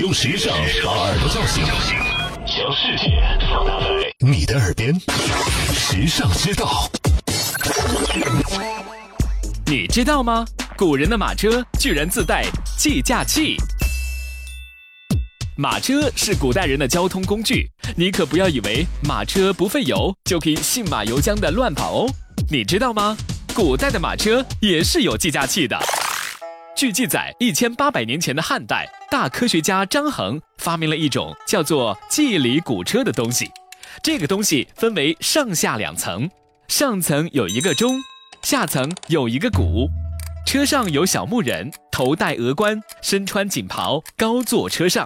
用时尚把耳朵叫醒，将世界放大在你的耳边，时尚之道。你知道吗？古人的马车居然自带计价器。马车是古代人的交通工具，你可不要以为马车不费油就可以信马由缰的乱跑哦。你知道吗？古代的马车也是有计价器的。据记载，一千八百年前的汉代，大科学家张衡发明了一种叫做计里鼓车的东西。这个东西分为上下两层，上层有一个钟，下层有一个鼓。车上有小木人，头戴鹅冠，身穿锦袍，高坐车上。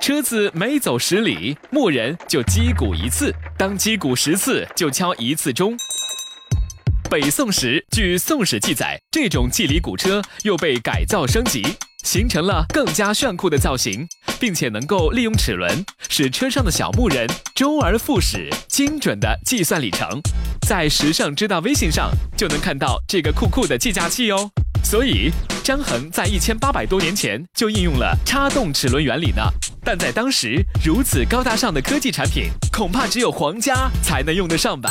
车子每走十里，木人就击鼓一次，当击鼓十次，就敲一次钟。北宋时，据《宋史》记载，这种计里鼓车又被改造升级，形成了更加炫酷的造型，并且能够利用齿轮，使车上的小木人周而复始，精准的计算里程。在时尚知道微信上就能看到这个酷酷的计价器哦。所以，张衡在一千八百多年前就应用了插动齿轮原理呢。但在当时，如此高大上的科技产品，恐怕只有皇家才能用得上吧。